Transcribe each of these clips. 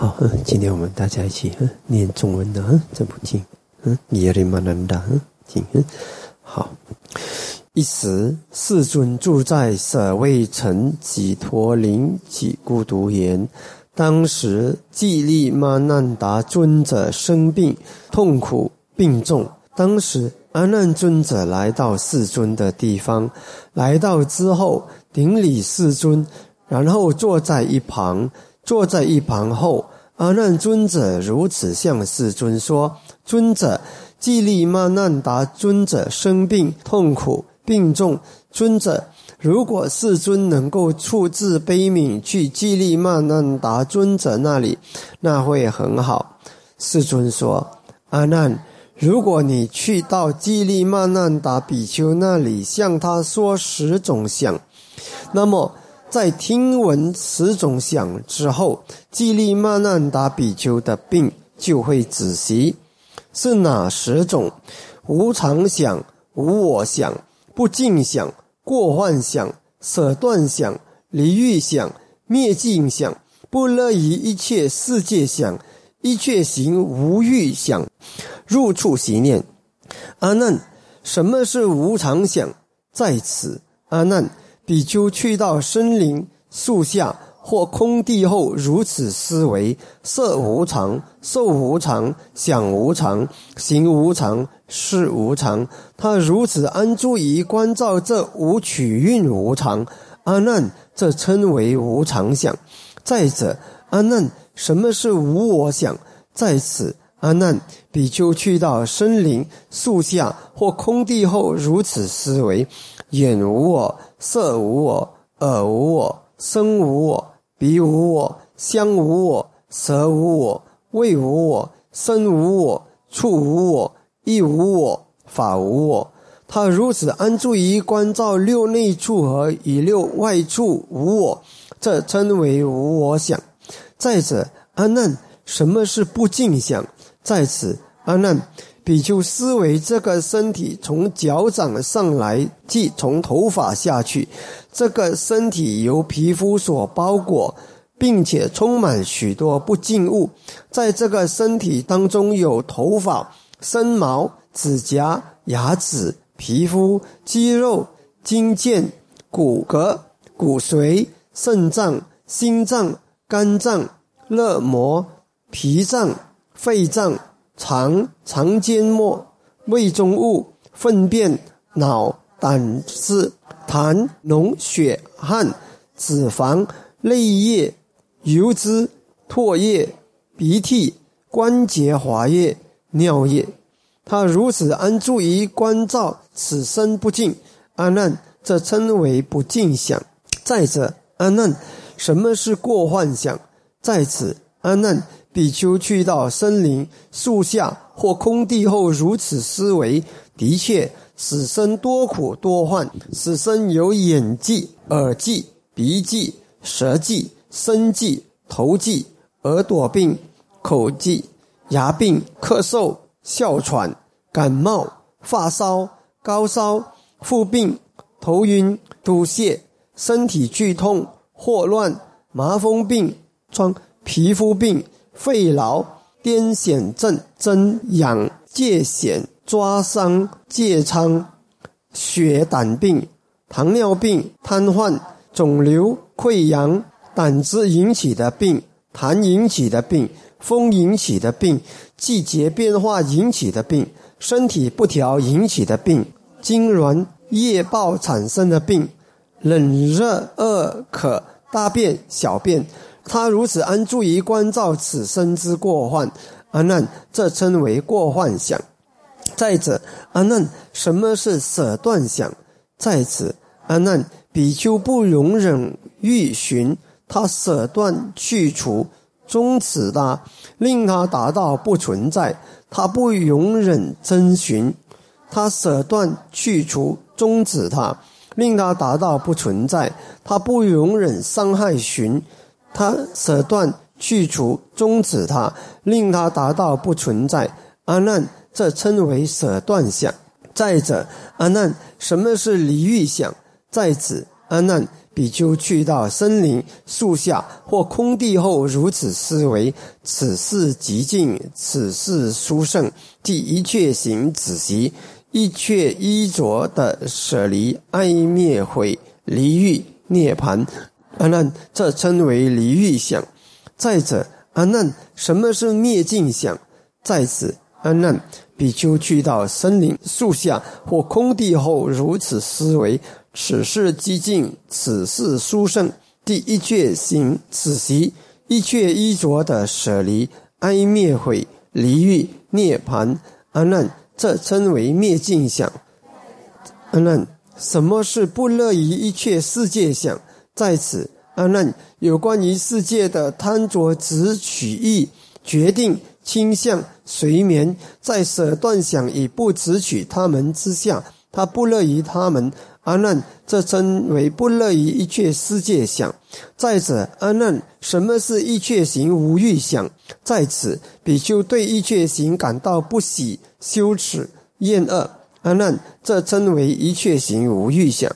好，嗯今天我们大家一起念中文的这部经，嗯，耶利玛南达经。好，一时世尊住在舍卫城几陀林几孤独园。当时季利玛难达尊者生病，痛苦病重。当时阿难尊者来到世尊的地方，来到之后顶礼世尊，然后坐在一旁。坐在一旁后，阿难尊者如此向世尊说：“尊者，季利曼难达尊者生病痛苦病重。尊者，如果世尊能够处置悲悯去季利曼难达尊者那里，那会很好。”世尊说：“阿难，如果你去到季利曼难达比丘那里，向他说十种想，那么。”在听闻十种想之后，基利玛难达比丘的病就会止息。是哪十种？无常想、无我想、不净想、过幻想、舍断想、离欲想、灭尽想、不乐于一切世界想、一切行无欲想、入处习念。阿难，什么是无常想？在此，阿难。比丘去到森林、树下或空地后，如此思维：色无常，受无常，想无常，行无常，事无常。他如此安住于观照这无取运无常。阿难，这称为无常想。再者，阿难，什么是无我想？在此，阿难，比丘去到森林、树下或空地后，如此思维。眼无我，色无我，耳无我，身无我，鼻无我，香无我，舌无我，味无我，身无我，触无我，意无我，法无我。他如此安住于观照六内处和以六外处无我，这称为无我想。再者，阿难，什么是不净想？在此，阿难。比丘思维这个身体从脚掌上来，即从头发下去，这个身体由皮肤所包裹，并且充满许多不净物。在这个身体当中，有头发、身毛、指甲、牙齿、皮肤、肌肉、筋腱、骨骼、骨髓、肾脏、心脏、肝脏、肋膜、脾脏、肺脏。肠、肠间膜、胃中物、粪便、脑、胆汁、痰、脓、血、汗、脂肪、泪液、油脂、唾液、鼻涕、关节滑液、尿液。他如此安住于观照此身不净，阿难，这称为不净想。再者，阿难，什么是过幻想？在此，阿难。比丘去到森林、树下或空地后，如此思维：的确，死生多苦多患。死生有眼疾、耳疾、鼻疾、舌疾、身疾、头疾、耳朵病、口疾、牙病、咳嗽、哮喘、感冒、发烧、高烧、腹病、头晕、吐泻、身体剧痛、霍乱、麻风病、疮、皮肤病。肺痨、癫痫症、增氧、疥癣、抓伤、疥疮、血胆病、糖尿病、瘫痪、肿瘤、溃疡、胆汁引起的病、痰引起的病、风引起的病、季节变化引起的病、身体不调引起的病、痉挛、夜暴产生的病、冷热恶渴、大便、小便。他如此安住于观照此生之过患，阿难，这称为过患想。再者，阿难，什么是舍断想？在此，阿难，比丘不容忍欲寻，他舍断去除，终止他，令他达到不存在；他不容忍真寻，他舍断去除，终止他，令他达到不存在；他不容忍伤害寻。他舍断去除终止他，令他达到不存在。阿难，这称为舍断想。再者，阿难，什么是离欲想？在此，阿难，比丘去到森林、树下或空地后，如此思维：此事极静，此事殊胜。即一切行止息，一切衣着的舍离、哀灭毁、离欲、涅盘。阿难，这称为离欲想。再者，阿难，什么是灭尽想？在此，阿难，比丘去到森林、树下或空地后，如此思维。此事寂静，此事殊胜。第一切行此习，一切衣着的舍离、哀灭毁、离欲、涅盘。阿难，这称为灭尽想。阿难，什么是不乐于一切世界想？在此，阿难，有关于世界的贪着执取意、决定倾向、随眠，在舍断想与不执取他们之下，他不乐于他们。阿难，这称为不乐于一切世界想。再者，阿难，什么是一切行无欲想？在此，比丘对一切行感到不喜、羞耻、厌恶。阿难，这称为一切行无欲想。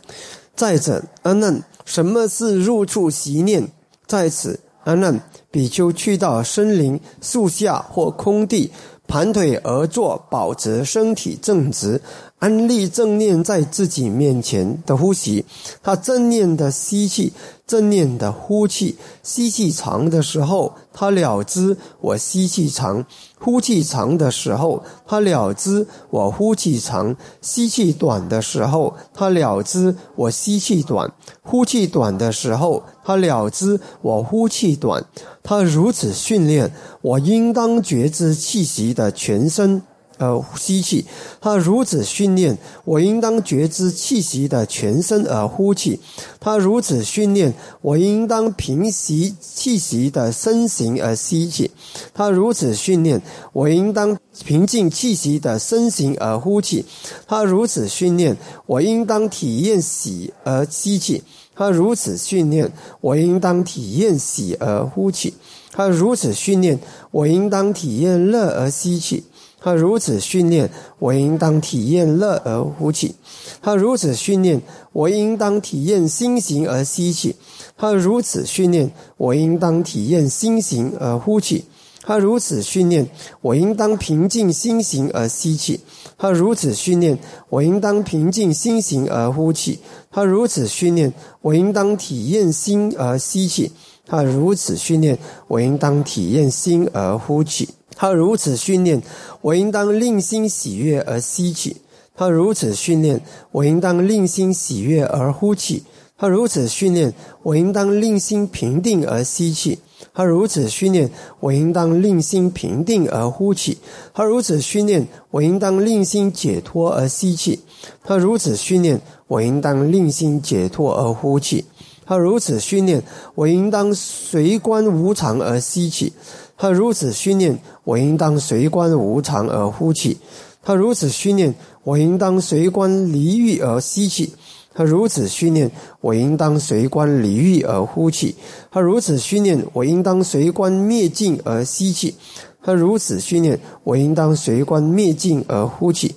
再者，阿难，什么是入处习念？在此，阿难，比丘去到森林、树下或空地，盘腿而坐，保持身体正直。安立正念在自己面前的呼吸，他正念的吸气，正念的呼气。吸气长的时候，他了知我吸气长；呼气长的时候，他了知我呼气长；吸气短的时候，他了知我吸气短；呼气短的时候，他了知我呼气短。他如此训练，我应当觉知气息的全身。而吸气，他如此训练，我应当觉知气息的全身而呼气；他如此训练，我应当平息气息的身形而吸气；他如此训练，我应当平静气息的身形而呼气；他如此训练，我应当体验喜而吸气；他如此训练，我应当体验喜而呼气；他如此训练，我应当体验乐而吸气。他如此训练，我应当体验乐而呼气；他如此训练，我应当体验心形而吸气；他如此训练，我应当体验心形而呼气；他如此训练，我应当平静心形而吸气；他如此训练，我应当平静心形而呼气；他如此训练，我应当体验心而吸气；他如此训练，我应当体验心而呼气。他如此训练，我应当令心喜悦而吸气；他如此训练，我应当令心喜悦而呼气；他如此训练，我应当令心平定而吸气；他如此训练，我应当令心平定而呼气；他如此训练，我应当令心解脱而吸气；他如此训练，我应当令心解脱而呼气；他如此训练，我应当随观无常而吸气。他如此训练，我应当随观无常而呼气；他如此训练，我应当随观离欲而吸气；他如此训练，我应当随观离欲而呼气；他如此训练，我应当随观灭尽而吸气；他如此训练，我应当随观灭尽而呼气；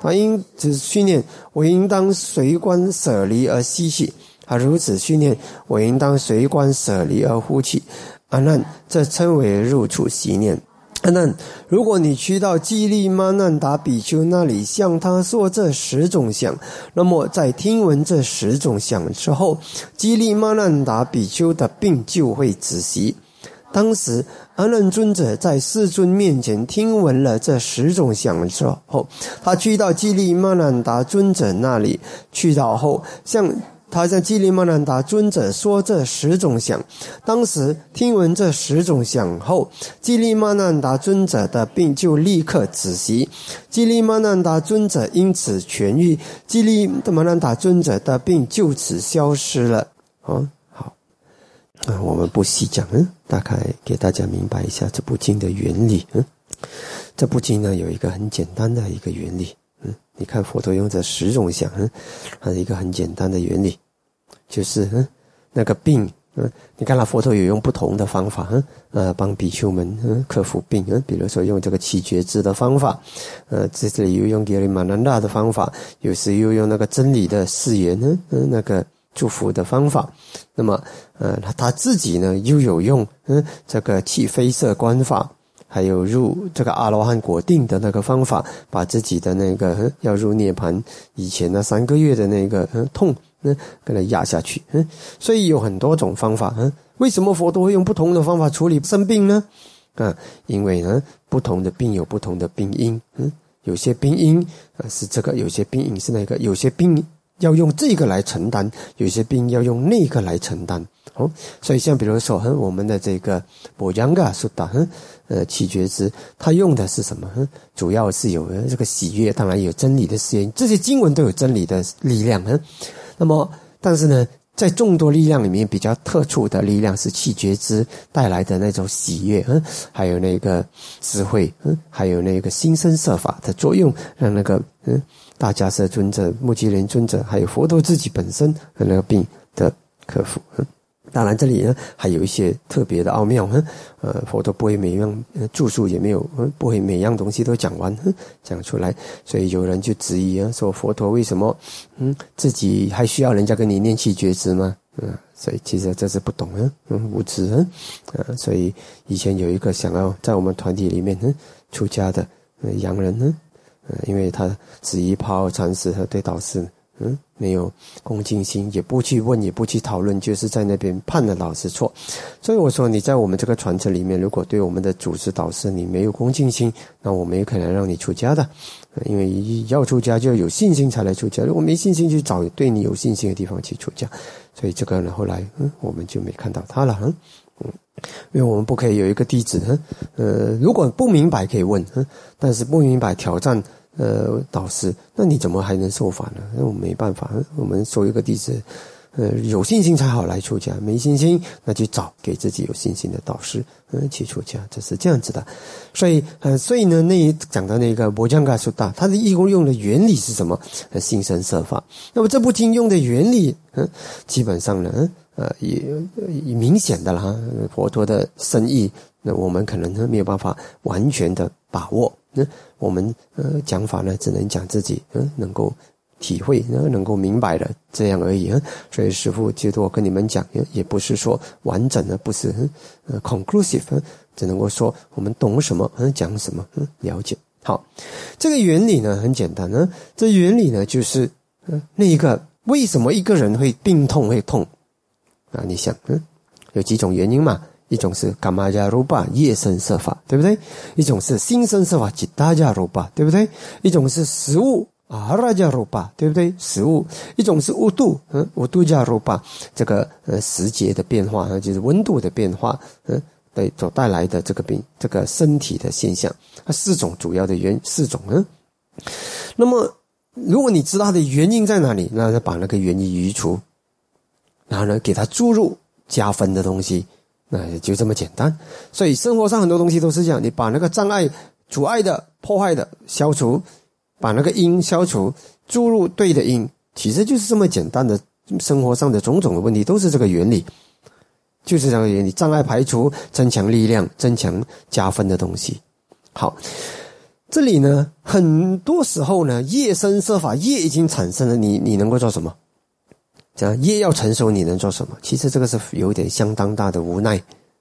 他因此训练，我应当随观舍离而吸气；他如此训练，我应当随观舍离而呼气。阿难，这称为入处习念。阿难，如果你去到基利曼难达比丘那里，向他说这十种想，那么在听闻这十种想之后，基利曼难达比丘的病就会止息。当时，阿难尊者在世尊面前听闻了这十种想之后，他去到基利曼难达尊者那里，去到后向。他向基利曼难达尊者说这十种想，当时听闻这十种想后，基利曼难达尊者的病就立刻止息，基利曼难达尊者因此痊愈，基利曼难达尊者的病就此消失了。啊，好，啊，我们不细讲，嗯，大概给大家明白一下这部经的原理。嗯，这部经呢有一个很简单的一个原理。嗯，你看佛陀用这十种想，嗯，它是一个很简单的原理。就是嗯，那个病嗯，你看那佛陀有用不同的方法嗯，呃，帮比丘们嗯克服病嗯，比如说用这个七觉知的方法，呃，这里又用格里玛南达的方法，有时又用那个真理的誓言嗯嗯，那个祝福的方法。那么，呃，他他自己呢又有用嗯这个气飞色观法，还有入这个阿罗汉果定的那个方法，把自己的那个要入涅盘以前那三个月的那个痛嗯给它压下去嗯，所以有很多种方法嗯。为什么佛都会用不同的方法处理生病呢？啊，因为呢不同的病有不同的病因嗯，有些病因啊是这个，有些病因是那个，有些病。要用这个来承担，有些病要用那个来承担。哦，所以像比如说，哼，我们的这个波江嘎苏达，哼，呃，七觉支，它用的是什么？哼，主要是有这个喜悦，当然有真理的实验，这些经文都有真理的力量。哼，那么，但是呢，在众多力量里面，比较特殊的力量是气觉支带来的那种喜悦，嗯，还有那个智慧，嗯，还有那个心生设法的作用，让那个，嗯。大迦叶尊者、目击连尊者，还有佛陀自己本身和那个病的克服。当然，这里呢还有一些特别的奥妙。呃，佛陀不会每样著述也没有，不会每样东西都讲完，讲出来。所以有人就质疑啊，说佛陀为什么嗯自己还需要人家跟你念气觉知吗？嗯，所以其实这是不懂啊，嗯，无知啊。啊，所以以前有一个想要在我们团体里面嗯出家的洋人呢。嗯，因为他只一抛禅师和对导师，嗯，没有恭敬心，也不去问，也不去讨论，就是在那边判了老师错。所以我说，你在我们这个传承里面，如果对我们的组织导师你没有恭敬心，那我们也可能让你出家的。因为要出家就要有信心才来出家，如果没信心，去找对你有信心的地方去出家。所以这个呢，后来嗯，我们就没看到他了，嗯。因为我们不可以有一个弟子，呃，如果不明白可以问，但是不明白挑战，呃，导师，那你怎么还能受法呢？那我没办法，我们收一个弟子，呃，有信心才好来出家，没信心那就找给自己有信心的导师，嗯，去出家，这是这样子的。所以，呃，所以呢，那讲到那个摩江嘎苏大，它的义工用的原理是什么？心生设法。那么这部经用的原理，嗯，基本上呢。呃，也也明显的啦，佛陀的深意，那我们可能没有办法完全的把握。那我们呃讲法呢，只能讲自己嗯能够体会，能能够明白的这样而已啊。所以师父接着我跟你们讲，也也不是说完整的，不是呃 conclusive，只能够说我们懂什么，嗯讲什么，嗯了解。好，这个原理呢很简单呢，这原理呢就是嗯那一个为什么一个人会病痛会痛？啊，你想，嗯，有几种原因嘛？一种是伽玛加罗巴夜生设法，对不对？一种是心生设法吉达加罗巴，对不对？一种是食物阿拉加罗巴，对不对？食物，一种是温度，嗯，温度加罗巴，这个呃时节的变化，就是温度的变化，嗯，对，所带来的这个病，这个身体的现象，它四种主要的原四种，嗯。那么，如果你知道它的原因在哪里，那就把那个原因移除。然后呢，给它注入加分的东西，那也就这么简单。所以生活上很多东西都是这样，你把那个障碍、阻碍的、破坏的消除，把那个因消除，注入对的因，其实就是这么简单的。生活上的种种的问题都是这个原理，就是这个原理：障碍排除，增强力量，增强加分的东西。好，这里呢，很多时候呢，业生设法，业已经产生了，你你能够做什么？这样业要成熟，你能做什么？其实这个是有点相当大的无奈，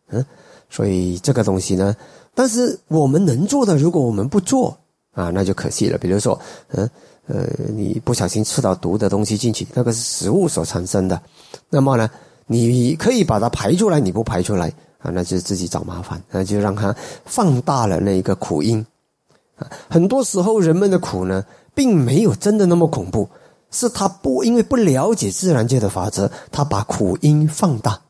嗯，所以这个东西呢，但是我们能做的，如果我们不做啊，那就可惜了。比如说，嗯，呃，你不小心吃到毒的东西进去，那个是食物所产生的，那么呢，你可以把它排出来，你不排出来啊，那就自己找麻烦，那就让它放大了那一个苦因。很多时候人们的苦呢，并没有真的那么恐怖。是他不因为不了解自然界的法则，他把苦因放大。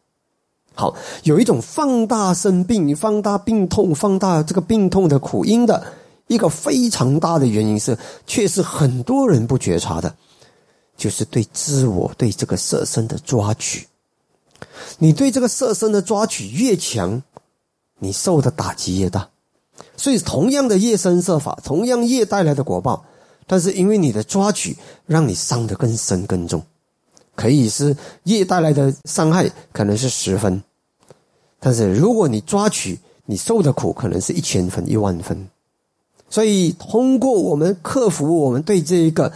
好，有一种放大生病、放大病痛、放大这个病痛的苦因的一个非常大的原因是，却是很多人不觉察的，就是对自我对这个色身的抓取。你对这个色身的抓取越强，你受的打击越大。所以，同样的业生色法，同样业带来的果报。但是因为你的抓取，让你伤得更深更重，可以是业带来的伤害，可能是十分；但是如果你抓取，你受的苦可能是一千分、一万分。所以通过我们克服我们对这一个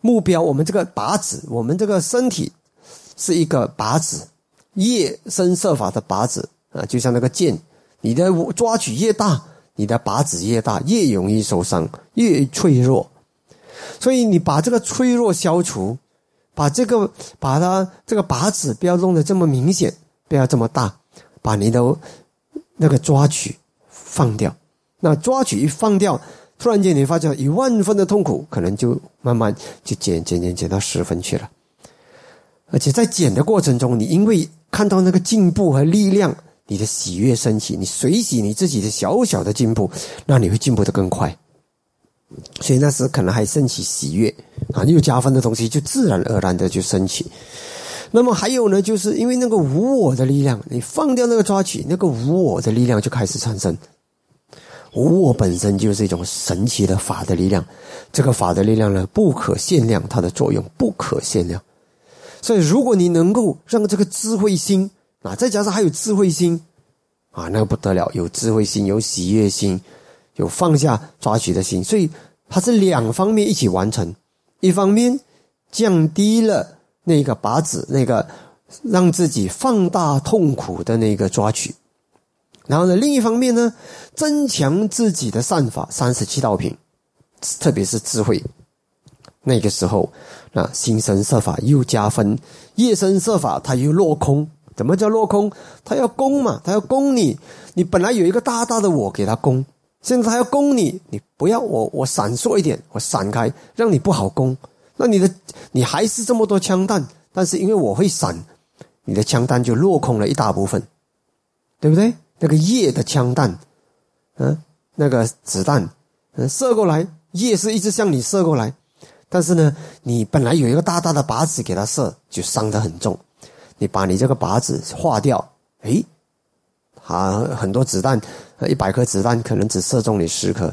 目标，我们这个靶子，我们这个身体是一个靶子，越深设法的靶子啊，就像那个箭，你的抓取越大，你的靶子越大，越容易受伤，越脆弱。所以你把这个脆弱消除，把这个把它这个靶子不要弄得这么明显，不要这么大，把你的那个抓取放掉。那抓取一放掉，突然间你发现一万分的痛苦，可能就慢慢就减减减减到十分去了。而且在减的过程中，你因为看到那个进步和力量，你的喜悦升起，你随喜你自己的小小的进步，那你会进步的更快。所以那时可能还升起喜悦啊，又加分的东西就自然而然的就升起。那么还有呢，就是因为那个无我的力量，你放掉那个抓取，那个无我的力量就开始产生。无我本身就是一种神奇的法的力量，这个法的力量呢，不可限量，它的作用不可限量。所以，如果你能够让这个智慧心啊，再加上还有智慧心啊，那不得了，有智慧心，有喜悦心，有放下抓取的心，所以它是两方面一起完成。一方面降低了那个靶子，那个让自己放大痛苦的那个抓取。然后呢，另一方面呢，增强自己的善法，三十七道品，特别是智慧。那个时候，啊，心生设法又加分，夜生设法它又落空。怎么叫落空？他要攻嘛，他要攻你。你本来有一个大大的我给他攻，现在他要攻你，你不要我，我闪烁一点，我闪开，让你不好攻。那你的你还是这么多枪弹，但是因为我会闪，你的枪弹就落空了一大部分，对不对？那个夜的枪弹，嗯，那个子弹，嗯，射过来，夜是一直向你射过来，但是呢，你本来有一个大大的靶子给他射，就伤得很重。你把你这个靶子化掉，诶，他很多子弹，一百颗子弹可能只射中你十颗，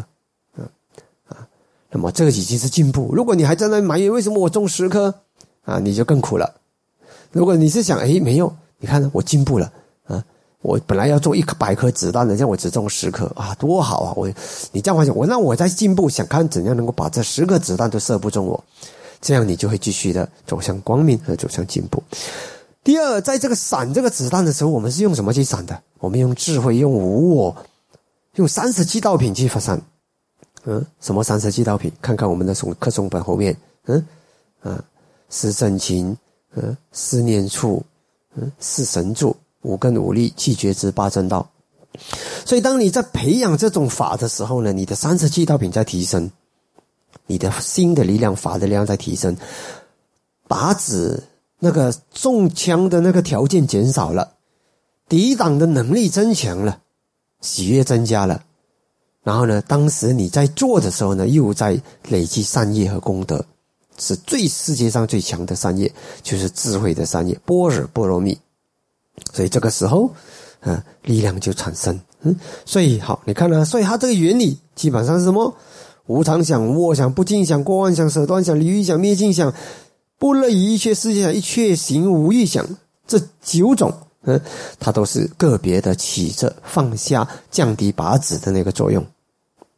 嗯，啊，那么这个已经是进步。如果你还在那埋怨为什么我中十颗，啊，你就更苦了。如果你是想，诶，没有，你看我进步了啊。我本来要做一百颗子弹的，现在我只中十颗啊，多好啊！我，你这样想，我那我在进步，想看怎样能够把这十颗子弹都射不中我，这样你就会继续的走向光明和走向进步。第二，在这个闪这个子弹的时候，我们是用什么去闪的？我们用智慧，用无我，用三十七道品去发散。嗯，什么三十七道品？看看我们的诵课诵本后面。嗯，啊，是正勤，嗯，思念处，嗯，是神助。五根五力气觉知八正道，所以当你在培养这种法的时候呢，你的三十七道品在提升，你的心的力量、法的力量在提升，靶子那个中枪的那个条件减少了，抵挡的能力增强了，喜悦增加了，然后呢，当时你在做的时候呢，又在累积善业和功德，是最世界上最强的善业，就是智慧的善业，波若波罗蜜。所以这个时候，啊，力量就产生。嗯，所以好，你看呢？所以它这个原理基本上是什么？无常想、无我想、不净想、过妄想、舍断想、离欲想、灭尽想、不乐于一切世界上一切行无欲想，这九种，嗯，它都是个别的起着放下、降低靶子的那个作用。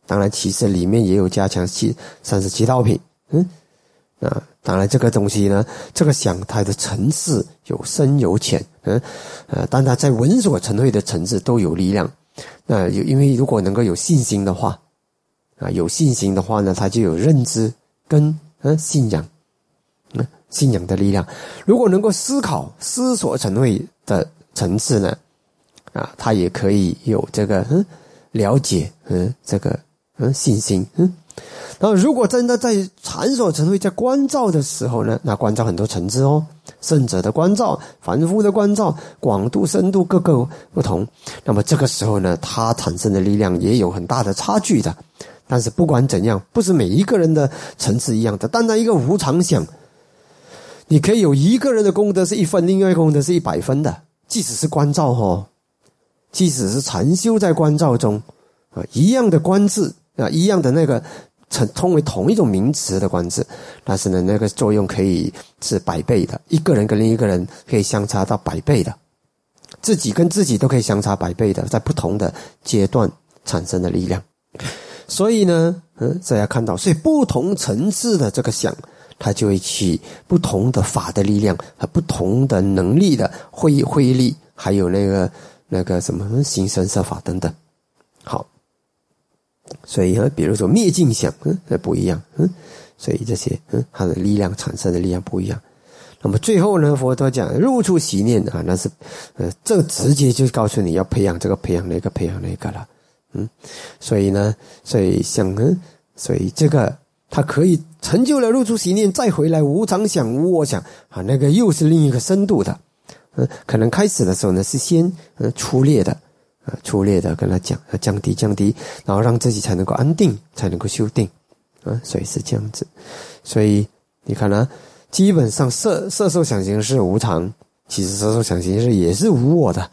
当然，其实里面也有加强七三十七道品。嗯，啊。当然，这个东西呢，这个想它的层次有深有浅，嗯，呃，但它在闻所成会的层次都有力量。那有，因为如果能够有信心的话，啊，有信心的话呢，它就有认知跟嗯信仰，嗯，信仰的力量。如果能够思考思所成会的层次呢，啊，他也可以有这个嗯了解嗯这个嗯信心嗯。那如果真的在禅所成会在关照的时候呢？那关照很多层次哦，圣者的关照、凡夫的关照、广度、深度各个不同。那么这个时候呢，它产生的力量也有很大的差距的。但是不管怎样，不是每一个人的层次一样的。单单一个无常想，你可以有一个人的功德是一分，另外一个功德是一百分的。即使是关照哈，即使是禅修在关照中啊，一样的观智啊，一样的那个。称通为同一种名词的观字，但是呢，那个作用可以是百倍的，一个人跟另一个人可以相差到百倍的，自己跟自己都可以相差百倍的，在不同的阶段产生的力量。所以呢，嗯，大家看到，所以不同层次的这个想，它就会起不同的法的力量和不同的能力的慧慧力，还有那个那个什么形神色法等等。好，所以啊，比如说灭尽想，嗯，那不一样，嗯，所以这些嗯，它的力量产生的力量不一样。那么最后呢，佛陀讲入出习念啊，那是呃，这直接就告诉你要培养这个，培养那个，培养那个了。嗯，所以呢，所以想，所以这个他可以成就了入出习念，再回来无常想无我想啊，那个又是另一个深度的。嗯，可能开始的时候呢是先呃粗略的啊粗略的跟他讲，要降低降低，然后让自己才能够安定，才能够修定啊，所以是这样子。所以你看呢，基本上色色受想行是无常，其实色受想行是也是无我的。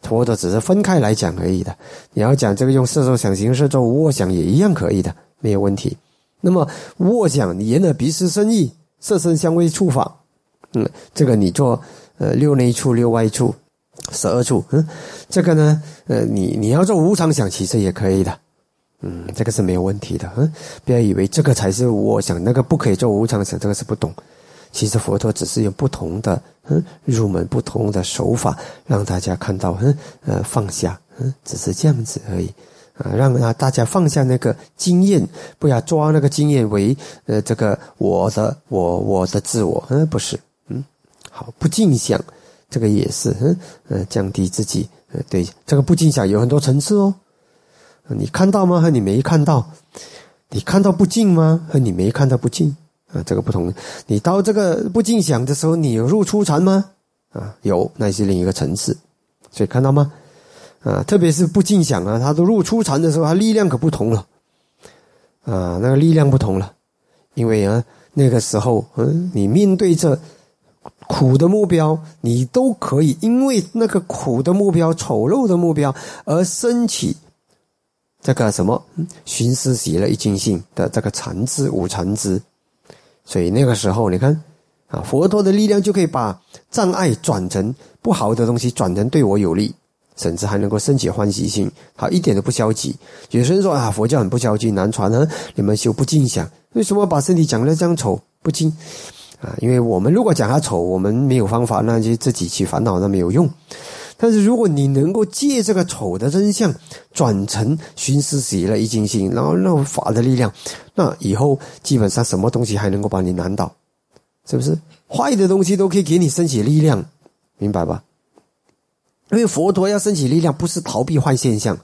脱的只是分开来讲而已的。你要讲这个用色受想行是做无我想也一样可以的，没有问题。那么卧想，你眼耳鼻舌身意，色身香味触法，嗯，这个你做呃六内处六外处十二处，嗯，这个呢，呃，你你要做无常想，其实也可以的，嗯，这个是没有问题的，嗯，不要以为这个才是我想，那个不可以做无常想，这个是不懂。其实佛陀只是用不同的嗯入门不同的手法，让大家看到嗯呃放下嗯只是这样子而已。啊，让啊大家放下那个经验，不要抓那个经验为呃这个我的我我的自我嗯不是嗯好不尽想这个也是嗯呃降低自己呃对这个不尽想有很多层次哦，你看到吗？和你没看到？你看到不尽吗？和你没看到不尽？啊，这个不同。你到这个不尽想的时候，你有入出禅吗？啊，有，那是另一个层次。所以看到吗？啊，特别是不尽想啊，他都入初禅的时候，他力量可不同了。啊，那个力量不同了，因为啊，那个时候，嗯，你面对着苦的目标，你都可以因为那个苦的目标、丑陋的目标而升起这个什么寻思喜乐一尽性的这个禅智五禅智。所以那个时候，你看，啊，佛陀的力量就可以把障碍转成不好的东西，转成对我有利，甚至还能够升起欢喜心，好一点都不消极。有些人说啊，佛教很不消极，难传呢。你们修不净想，为什么把身体讲的这样丑不净？啊，因为我们如果讲它丑，我们没有方法，那就自己去烦恼，那没有用。但是如果你能够借这个丑的真相转成寻思喜乐一精心，然后那法的力量，那以后基本上什么东西还能够把你难倒？是不是？坏的东西都可以给你升起力量，明白吧？因为佛陀要升起力量，不是逃避坏现象，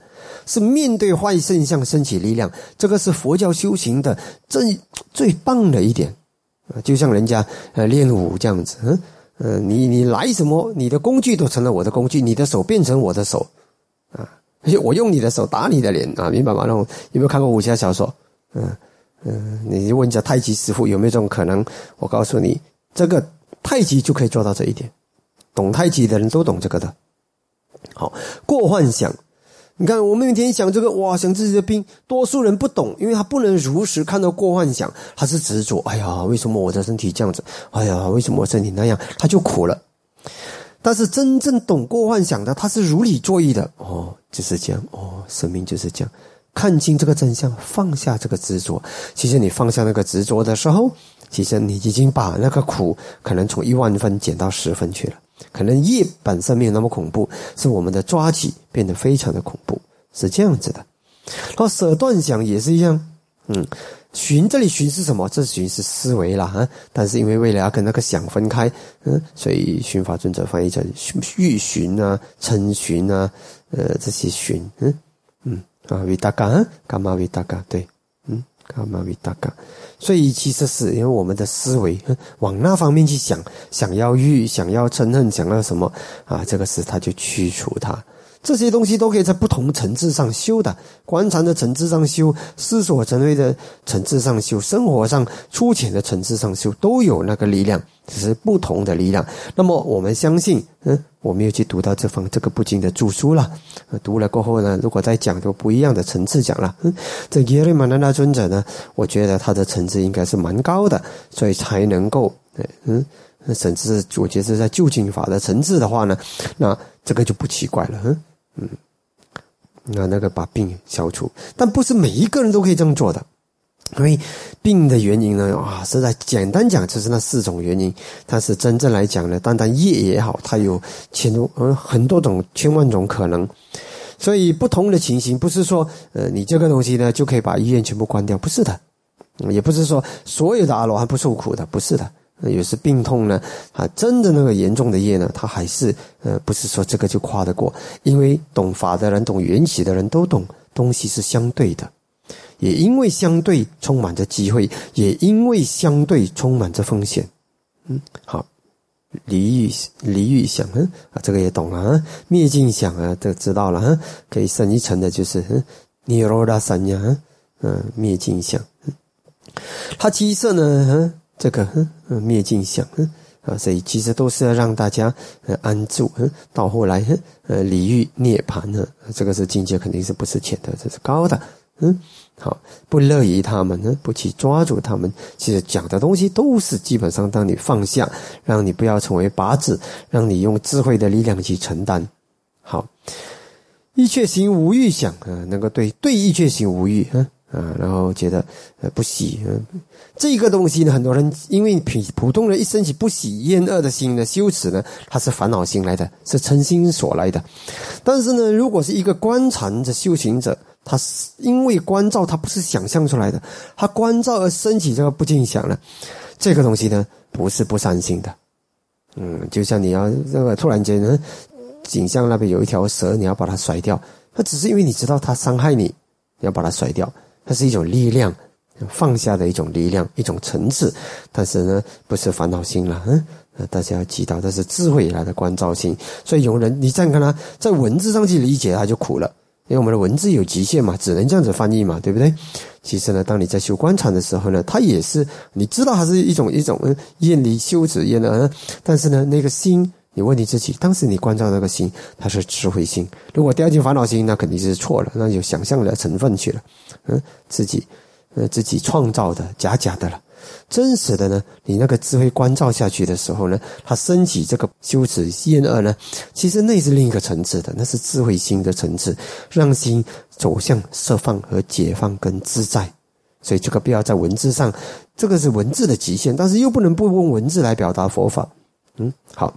是面对坏现象升起力量。这个是佛教修行的最最棒的一点啊！就像人家呃练武这样子，嗯。嗯，你你来什么？你的工具都成了我的工具，你的手变成我的手，啊！我用你的手打你的脸啊，明白吗？那种有没有看过武侠小说？嗯嗯，你问一下太极师傅有没有这种可能？我告诉你，这个太极就可以做到这一点，懂太极的人都懂这个的。好，过幻想。你看，我们每天想这个，哇，想自己的病，多数人不懂，因为他不能如实看到过幻想，他是执着。哎呀，为什么我的身体这样子？哎呀，为什么我身体那样？他就苦了。但是真正懂过幻想的，他是如理作意的。哦，就是这样。哦，生命就是这样。看清这个真相，放下这个执着。其实你放下那个执着的时候，其实你已经把那个苦可能从一万分减到十分去了。可能业本身没有那么恐怖，是我们的抓起变得非常的恐怖，是这样子的。然后舍断想也是一样，嗯，寻这里寻是什么？这寻是思维了啊。但是因为为了要跟那个想分开，嗯，所以寻法尊者翻译成欲寻啊、嗔寻啊，呃，这些寻，嗯嗯啊，维达嘎，伽玛维达嘎，对，嗯，伽玛维达嘎。所以其实是因为我们的思维往那方面去想，想要欲，想要嗔恨，想要什么啊？这个事他就驱除它。这些东西都可以在不同层次上修的，观察的层次上修，思索成为的层次上修，生活上粗浅的层次上修，都有那个力量，只是不同的力量。那么我们相信，嗯，我们又去读到这方这个不经的著书了，读了过后呢，如果再讲就不一样的层次讲了。嗯，这耶律玛难达尊者呢，我觉得他的层次应该是蛮高的，所以才能够，嗯，甚至我觉得在究竟法的层次的话呢，那这个就不奇怪了，嗯。嗯，那那个把病消除，但不是每一个人都可以这么做的。因为病的原因呢，啊，实在简单讲就是那四种原因。但是真正来讲呢，单单业也好，它有千多嗯很多种千万种可能。所以不同的情形，不是说呃你这个东西呢就可以把医院全部关掉，不是的，也不是说所有的阿罗汉不受苦的，不是的。有时病痛呢，啊，真的那个严重的业呢，他还是呃不是说这个就跨得过，因为懂法的人、懂缘起的人都懂，东西是相对的。也因为相对充满着机会，也因为相对充满着风险。嗯，好，离欲离欲想，嗯啊，这个也懂了啊。灭尽想啊，都知道了啊。可以深一层的就是尼罗达三呀，嗯，灭尽想。他七色呢，嗯，这个嗯灭尽想，嗯啊，所以其实都是要让大家呃安住，嗯，到后来呃离欲涅槃呢，这个是境界肯定是不是浅的，这是高的，嗯。好，不乐于他们呢，不去抓住他们。其实讲的东西都是基本上让你放下，让你不要成为靶子，让你用智慧的力量去承担。好，一切行无欲想啊，能够对对一切行无欲啊啊，然后觉得呃不喜嗯，这个东西呢，很多人因为普普通人一升起不喜厌恶的心呢，羞耻呢，它是烦恼心来的，是嗔心所来的。但是呢，如果是一个观禅的修行者。他是因为关照，他不是想象出来的，他关照而升起这个不尽想了。这个东西呢，不是不善心的。嗯，就像你要这个突然间呢，景象那边有一条蛇，你要把它甩掉，那只是因为你知道它伤害你，你要把它甩掉，它是一种力量，放下的一种力量，一种层次。但是呢，不是烦恼心了，嗯，大家要记到，这是智慧来的关照心。所以有人，你这样看他，在文字上去理解，他就苦了。因为我们的文字有极限嘛，只能这样子翻译嘛，对不对？其实呢，当你在修观禅的时候呢，它也是你知道它是一种一种嗯厌离修止厌的，但是呢，那个心，你问你自己，当时你关照那个心，它是智慧心。如果掉进烦恼心，那肯定是错了，那有想象的成分去了，嗯，自己呃自己创造的假假的了。真实的呢？你那个智慧关照下去的时候呢，它升起这个修持厌恶呢，其实那是另一个层次的，那是智慧心的层次，让心走向释放和解放跟自在。所以这个不要在文字上，这个是文字的极限，但是又不能不用文字来表达佛法。嗯，好，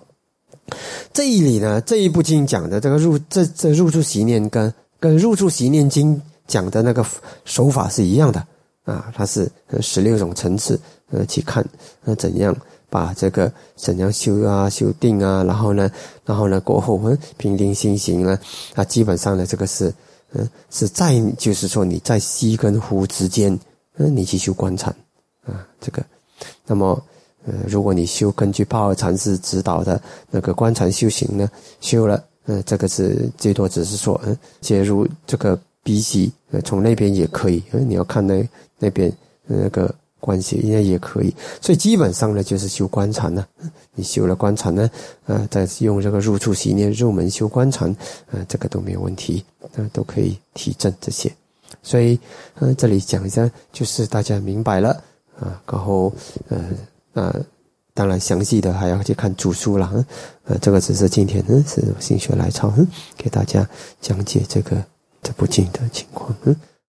这里呢这一部经讲的这个入这这入住习念跟跟入住习念经讲的那个手法是一样的。啊，它是十六种层次，呃，去看呃怎样把这个怎样修啊修定啊，然后呢，然后呢过后嗯平定心行呢，啊，基本上呢这个是嗯是在就是说你在吸跟呼之间，嗯你去修观禅啊这个，那么呃如果你修根据帕尔禅师指导的那个观禅修行呢，修了，呃这个是最多只是说嗯介入这个。鼻息，呃，从那边也可以，呃，你要看那那边那个关系，应该也可以。所以基本上呢，就是修观禅呢。你修了观禅呢，呃，再用这个入处习念入门修观禅，呃，这个都没有问题，呃，都可以提振这些。所以，呃，这里讲一下，就是大家明白了啊。然后，呃，那当然详细的还要去看主书了。呃，这个只是今天呢是心血来潮，给大家讲解这个。这部经的情况，嗯。